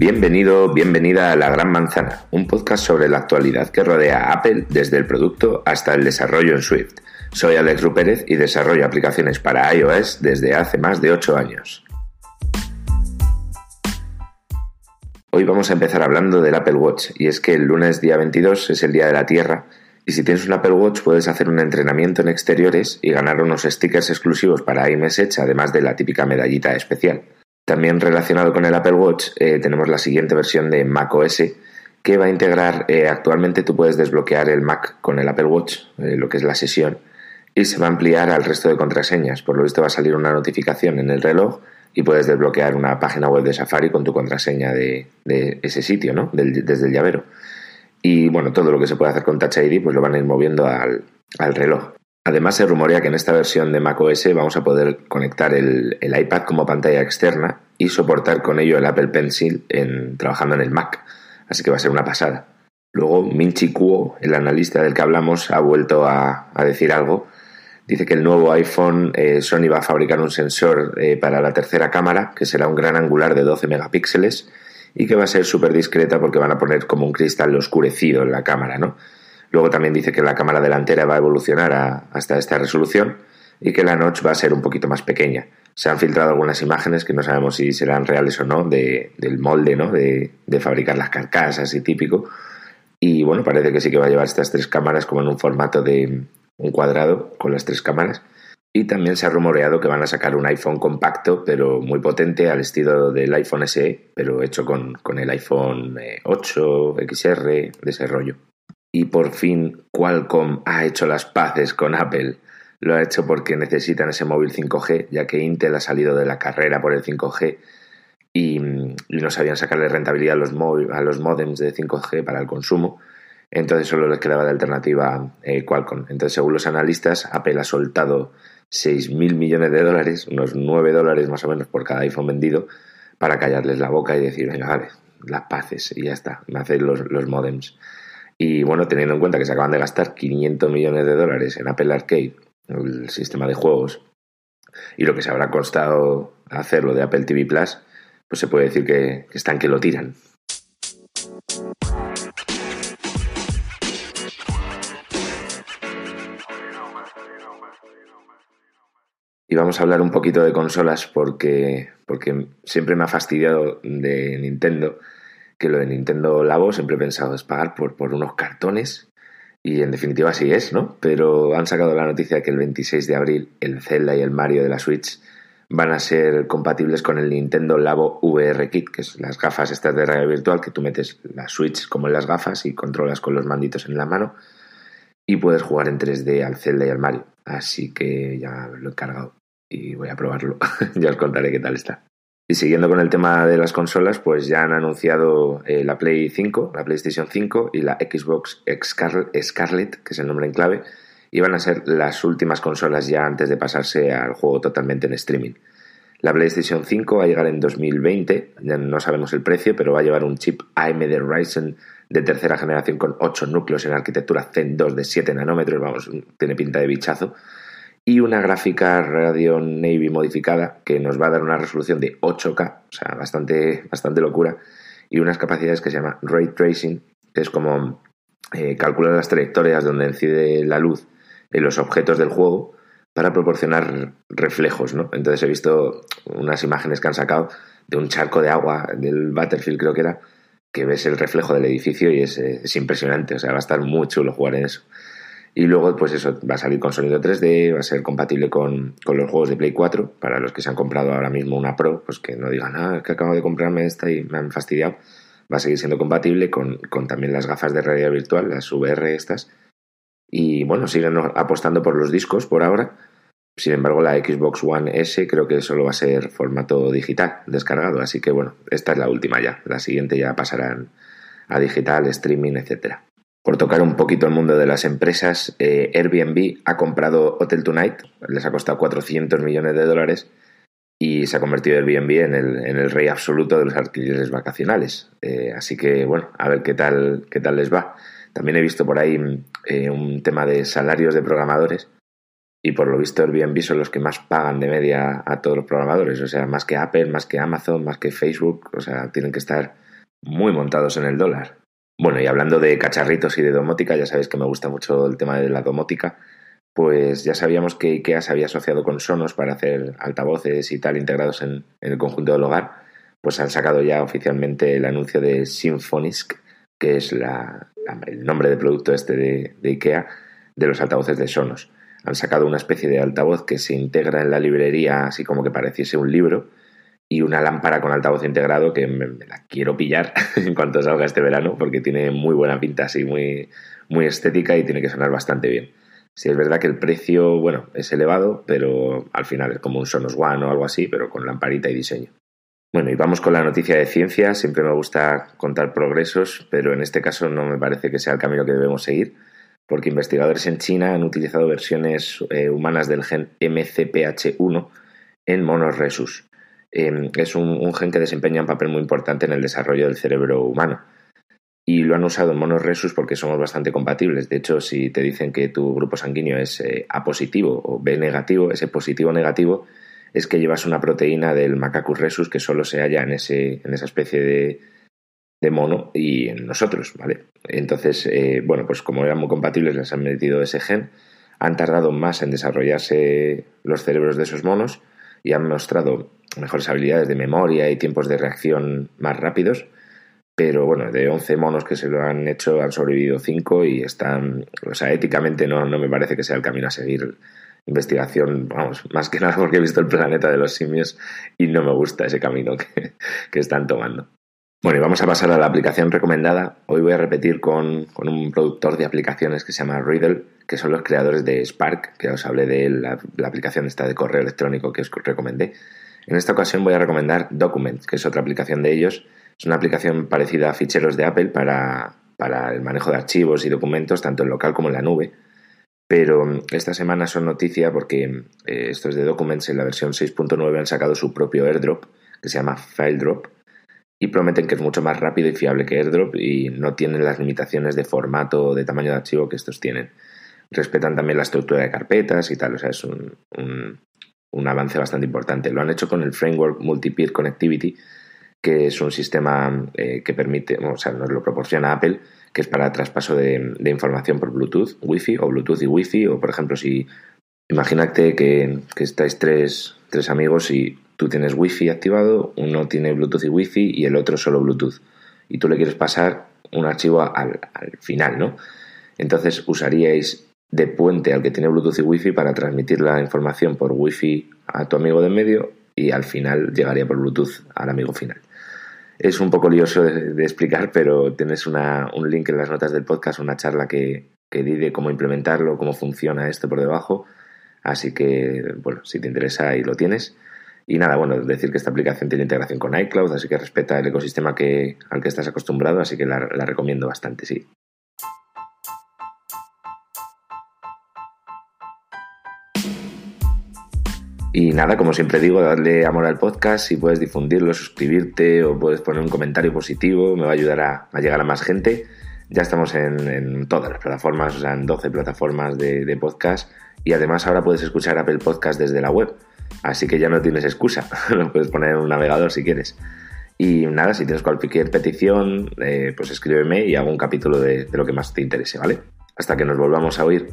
Bienvenido, bienvenida a La Gran Manzana, un podcast sobre la actualidad que rodea Apple desde el producto hasta el desarrollo en Swift. Soy Alex Rupérez y desarrollo aplicaciones para iOS desde hace más de 8 años. Hoy vamos a empezar hablando del Apple Watch y es que el lunes día 22 es el Día de la Tierra y si tienes un Apple Watch puedes hacer un entrenamiento en exteriores y ganar unos stickers exclusivos para iMessage además de la típica medallita especial. También relacionado con el Apple Watch eh, tenemos la siguiente versión de macOS que va a integrar, eh, actualmente tú puedes desbloquear el Mac con el Apple Watch, eh, lo que es la sesión, y se va a ampliar al resto de contraseñas. Por lo visto va a salir una notificación en el reloj y puedes desbloquear una página web de Safari con tu contraseña de, ese sitio, ¿no? desde el llavero. Y bueno, todo lo que se puede hacer con Touch ID pues lo van a ir moviendo al, reloj. Además, se rumorea que en esta versión de macOS vamos a poder conectar el, iPad como pantalla externa y soportar con ello el Apple Pencil en, trabajando en el Mac. Así que va a ser una pasada. Luego, Minchi Kuo, el analista del que hablamos, ha vuelto a, decir algo. Dice que el nuevo iPhone, eh, Sony va a fabricar un sensor eh, para la tercera cámara, que será un gran angular de 12 megapíxeles y que va a ser súper discreta porque van a poner como un cristal oscurecido en la cámara, ¿no? Luego también dice que la cámara delantera va a evolucionar hasta esta resolución y que la notch va a ser un poquito más pequeña. Se han filtrado algunas imágenes que no sabemos si serán reales o no de, del molde, ¿no? De, de fabricar las carcasas y típico. Y bueno, parece que sí que va a llevar estas tres cámaras como en un formato de un cuadrado con las tres cámaras y también se ha rumoreado que van a sacar un iPhone compacto, pero muy potente, al estilo del iPhone SE, pero hecho con, el iPhone 8, eh, XR, de ese rollo. Y por fin Qualcomm ha hecho las paces con Apple. Lo ha hecho porque necesitan ese móvil 5G, ya que Intel ha salido de la carrera por el 5G y, no sabían sacarle rentabilidad a los, a los modems de 5G para el consumo. Entonces solo les quedaba de alternativa eh, Qualcomm. Entonces, según los analistas, Apple ha soltado 6.000 millones de dólares, unos 9 dólares más o menos por cada iPhone vendido, para callarles la boca y decir, venga, vale, las paces y ya está, me hacéis los, los modems. Y bueno, teniendo en cuenta que se acaban de gastar 500 millones de dólares en Apple Arcade, el sistema de juegos, y lo que se habrá costado hacerlo de Apple TV Plus, pues se puede decir que están que lo tiran. Y vamos a hablar un poquito de consolas porque, porque siempre me ha fastidiado de Nintendo que lo de Nintendo Labo siempre he pensado es pagar por, por unos cartones y en definitiva así es, ¿no? Pero han sacado la noticia que el 26 de abril el Zelda y el Mario de la Switch van a ser compatibles con el Nintendo Labo VR Kit, que es las gafas estas de realidad virtual que tú metes la Switch como en las gafas y controlas con los manditos en la mano y puedes jugar en 3D al Zelda y al Mario. Así que ya lo he cargado y voy a probarlo. ya os contaré qué tal está. Y siguiendo con el tema de las consolas, pues ya han anunciado eh, la Play 5, la PlayStation 5 y la Xbox Scarlet, que es el nombre en clave, y van a ser las últimas consolas ya antes de pasarse al juego totalmente en streaming. La PlayStation 5 va a llegar en 2020, ya no sabemos el precio, pero va a llevar un chip AMD Ryzen de tercera generación con 8 núcleos en arquitectura Zen 2 de 7 nanómetros, vamos, tiene pinta de bichazo y una gráfica Radeon Navy modificada que nos va a dar una resolución de 8K, o sea, bastante, bastante locura, y unas capacidades que se llama Ray Tracing, que es como eh, calcular las trayectorias donde incide la luz en los objetos del juego para proporcionar reflejos, ¿no? Entonces he visto unas imágenes que han sacado de un charco de agua del Battlefield, creo que era, que ves el reflejo del edificio y es, es impresionante, o sea, va a estar muy chulo jugar en eso. Y luego, pues eso, va a salir con sonido 3D, va a ser compatible con, los juegos de Play 4, para los que se han comprado ahora mismo una Pro, pues que no digan, ah, es que acabo de comprarme esta y me han fastidiado. Va a seguir siendo compatible con, también las gafas de realidad virtual, las VR estas. Y bueno, siguen apostando por los discos por ahora. Sin embargo, la Xbox One S creo que solo va a ser formato digital, descargado. Así que bueno, esta es la última ya. La siguiente ya pasarán a digital, streaming, etcétera. Por tocar un poquito el mundo de las empresas, eh, Airbnb ha comprado Hotel Tonight, les ha costado 400 millones de dólares y se ha convertido Airbnb en el, en el rey absoluto de los alquileres vacacionales. Eh, así que, bueno, a ver qué tal, qué tal les va. También he visto por ahí eh, un tema de salarios de programadores y por lo visto Airbnb son los que más pagan de media a todos los programadores, o sea, más que Apple, más que Amazon, más que Facebook, o sea, tienen que estar muy montados en el dólar. Bueno, y hablando de cacharritos y de domótica, ya sabéis que me gusta mucho el tema de la domótica, pues ya sabíamos que IKEA se había asociado con Sonos para hacer altavoces y tal integrados en, el conjunto del hogar, pues han sacado ya oficialmente el anuncio de Symfonisk, que es el nombre de producto este de, de IKEA, de los altavoces de Sonos. Han sacado una especie de altavoz que se integra en la librería así como que pareciese un libro y una lámpara con altavoz integrado que me, la quiero pillar en cuanto salga este verano porque tiene muy buena pinta, así muy, muy estética y tiene que sonar bastante bien. Si es verdad que el precio, bueno, es elevado, pero al final es como un Sonos One o algo así, pero con lamparita y diseño. Bueno, y vamos con la noticia de ciencia. Siempre me gusta contar progresos, pero en este caso no me parece que sea el camino que debemos seguir, porque investigadores en China han utilizado versiones eh, humanas del gen MCPH1 en monos resus. Em, es un, gen que desempeña un papel muy importante en el desarrollo del cerebro humano. Y lo han usado en monos resus porque somos bastante compatibles. De hecho, si te dicen que tu grupo sanguíneo es eh, A positivo o B negativo, ese positivo negativo es que llevas una proteína del Macacus resus que solo se halla en, ese, en esa especie de, de mono y en nosotros, ¿vale? Entonces, eh, bueno, pues como eran muy compatibles, les han metido ese gen, han tardado más en desarrollarse los cerebros de esos monos y han mostrado mejores habilidades de memoria y tiempos de reacción más rápidos. Pero bueno, de 11 monos que se lo han hecho, han sobrevivido 5 y están, o sea, éticamente no, no me parece que sea el camino a seguir. Investigación, vamos, más que nada porque he visto el planeta de los simios y no me gusta ese camino que, que están tomando. Bueno, y vamos a pasar a la aplicación recomendada. Hoy voy a repetir con, con, un productor de aplicaciones que se llama Riddle, que son los creadores de Spark, que os hablé de la, la aplicación esta de correo electrónico que os recomendé. En esta ocasión voy a recomendar Documents, que es otra aplicación de ellos. Es una aplicación parecida a ficheros de Apple para, para el manejo de archivos y documentos, tanto en local como en la nube. Pero mm, esta semana son noticia porque eh, estos de Documents en la versión 6.9 han sacado su propio airdrop, que se llama FileDrop, y prometen que es mucho más rápido y fiable que AirDrop y no tienen las limitaciones de formato o de tamaño de archivo que estos tienen. Respetan también la estructura de carpetas y tal, o sea, es un avance bastante importante. Lo han hecho con el framework Multi-Peer Connectivity, que es un sistema eh, que permite, o sea, nos lo proporciona Apple, que es para traspaso de, información por Bluetooth, Wi-Fi o Bluetooth y Wi-Fi, o por ejemplo, si imagínate que, que estáis tres, tres amigos y tú tienes Wi-Fi activado, uno tiene Bluetooth y Wi-Fi y el otro solo Bluetooth, y tú le quieres pasar un archivo al, al final, ¿no? Entonces usaríais de puente al que tiene Bluetooth y Wi-Fi para transmitir la información por Wi-Fi a tu amigo de medio y al final llegaría por Bluetooth al amigo final. Es un poco lioso de, explicar, pero tienes una, un link en las notas del podcast, una charla que, que di de cómo implementarlo, cómo funciona esto por debajo. Así que, bueno, si te interesa, ahí lo tienes. Y nada, bueno, decir que esta aplicación tiene integración con iCloud, así que respeta el ecosistema que, al que estás acostumbrado, así que la recomiendo bastante, sí. Y nada, como siempre digo, darle amor al podcast, si puedes difundirlo, suscribirte o puedes poner un comentario positivo, me va a ayudar a, llegar a más gente. Ya estamos en, todas las plataformas, o sea, en 12 plataformas de, podcast y además ahora puedes escuchar Apple Podcast desde la web. Así que ya no tienes excusa, lo puedes poner en un navegador si quieres. Y nada, si tienes cualquier petición, eh, pues escríbeme y hago un capítulo de, de lo que más te interese, ¿vale? Hasta que nos volvamos a oír.